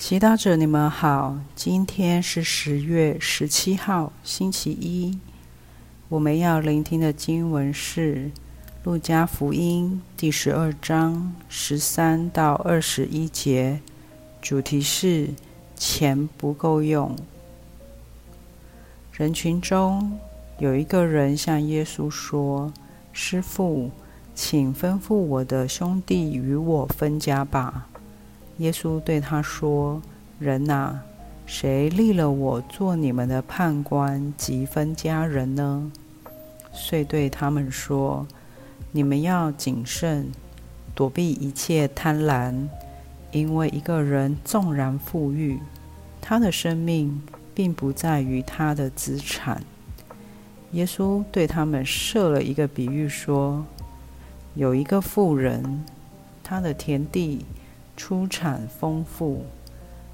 祈祷者，你们好。今天是十月十七号，星期一。我们要聆听的经文是《路加福音》第十二章十三到二十一节，主题是“钱不够用”。人群中有一个人向耶稣说：“师傅，请吩咐我的兄弟与我分家吧。”耶稣对他说：“人呐，谁立了我做你们的判官及分家人呢？”遂对他们说：“你们要谨慎，躲避一切贪婪，因为一个人纵然富裕，他的生命并不在于他的资产。”耶稣对他们设了一个比喻说：“有一个富人，他的田地。”出产丰富，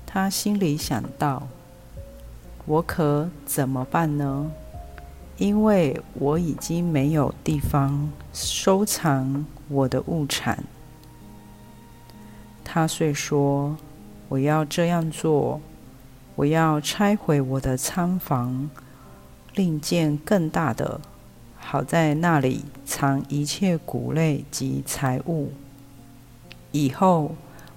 他心里想到：“我可怎么办呢？因为我已经没有地方收藏我的物产。”他遂说：“我要这样做，我要拆毁我的仓房，另建更大的，好在那里藏一切谷类及财物。以后。”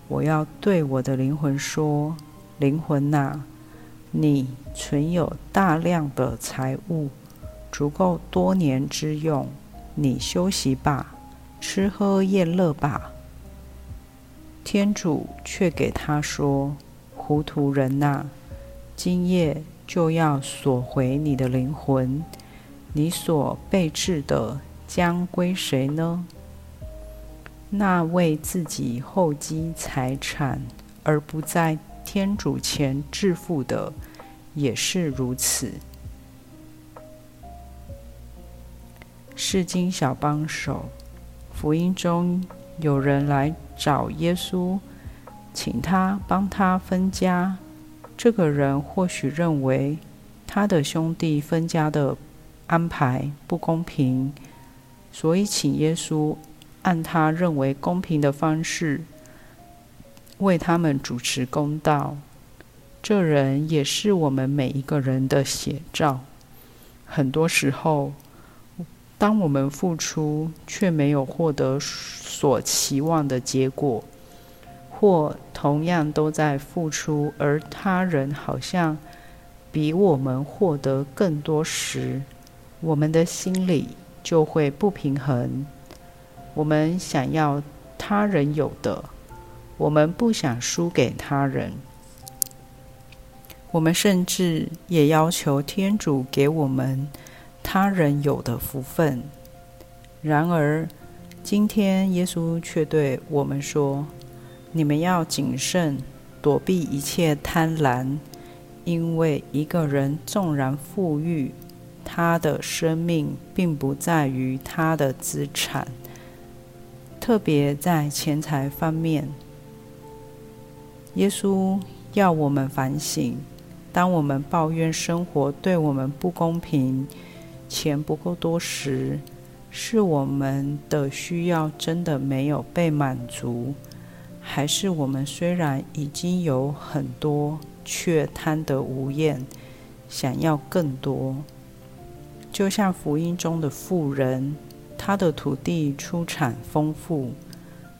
我要对我的灵魂说：“灵魂呐，你存有大量的财物，足够多年之用。你休息吧，吃喝宴乐吧。”天主却给他说：“糊涂人呐，今夜就要索回你的灵魂。你所备置的将归谁呢？”那为自己厚积财产而不在天主前致富的，也是如此。释经小帮手，福音中有人来找耶稣，请他帮他分家。这个人或许认为他的兄弟分家的安排不公平，所以请耶稣。按他认为公平的方式为他们主持公道，这人也是我们每一个人的写照。很多时候，当我们付出却没有获得所期望的结果，或同样都在付出，而他人好像比我们获得更多时，我们的心里就会不平衡。我们想要他人有的，我们不想输给他人。我们甚至也要求天主给我们他人有的福分。然而，今天耶稣却对我们说：“你们要谨慎，躲避一切贪婪，因为一个人纵然富裕，他的生命并不在于他的资产。”特别在钱财方面，耶稣要我们反省：当我们抱怨生活对我们不公平、钱不够多时，是我们的需要真的没有被满足，还是我们虽然已经有很多，却贪得无厌，想要更多？就像福音中的富人。他的土地出产丰富，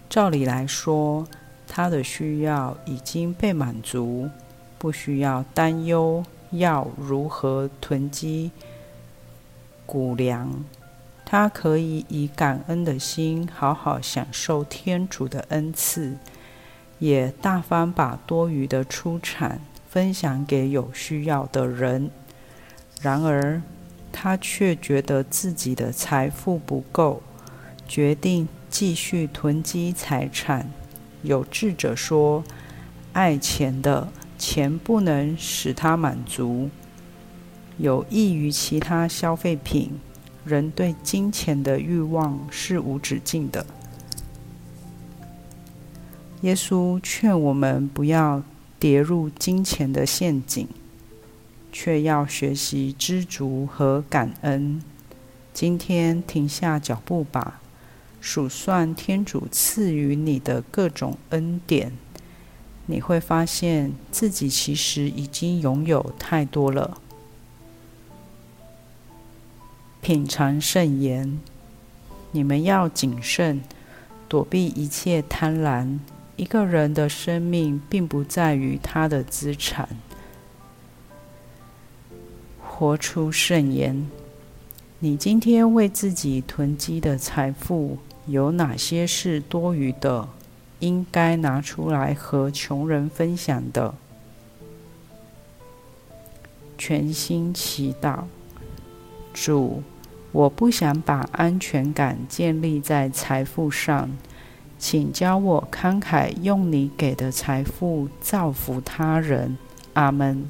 照理来说，他的需要已经被满足，不需要担忧要如何囤积谷粮。他可以以感恩的心好好享受天主的恩赐，也大方把多余的出产分享给有需要的人。然而，他却觉得自己的财富不够，决定继续囤积财产。有智者说：“爱钱的钱不能使他满足，有益于其他消费品。人对金钱的欲望是无止境的。”耶稣劝我们不要跌入金钱的陷阱。却要学习知足和感恩。今天停下脚步吧，数算天主赐予你的各种恩典。你会发现自己其实已经拥有太多了。品尝圣言，你们要谨慎，躲避一切贪婪。一个人的生命并不在于他的资产。活出圣言，你今天为自己囤积的财富有哪些是多余的？应该拿出来和穷人分享的。全心祈祷，主，我不想把安全感建立在财富上，请教我慷慨用你给的财富造福他人。阿门。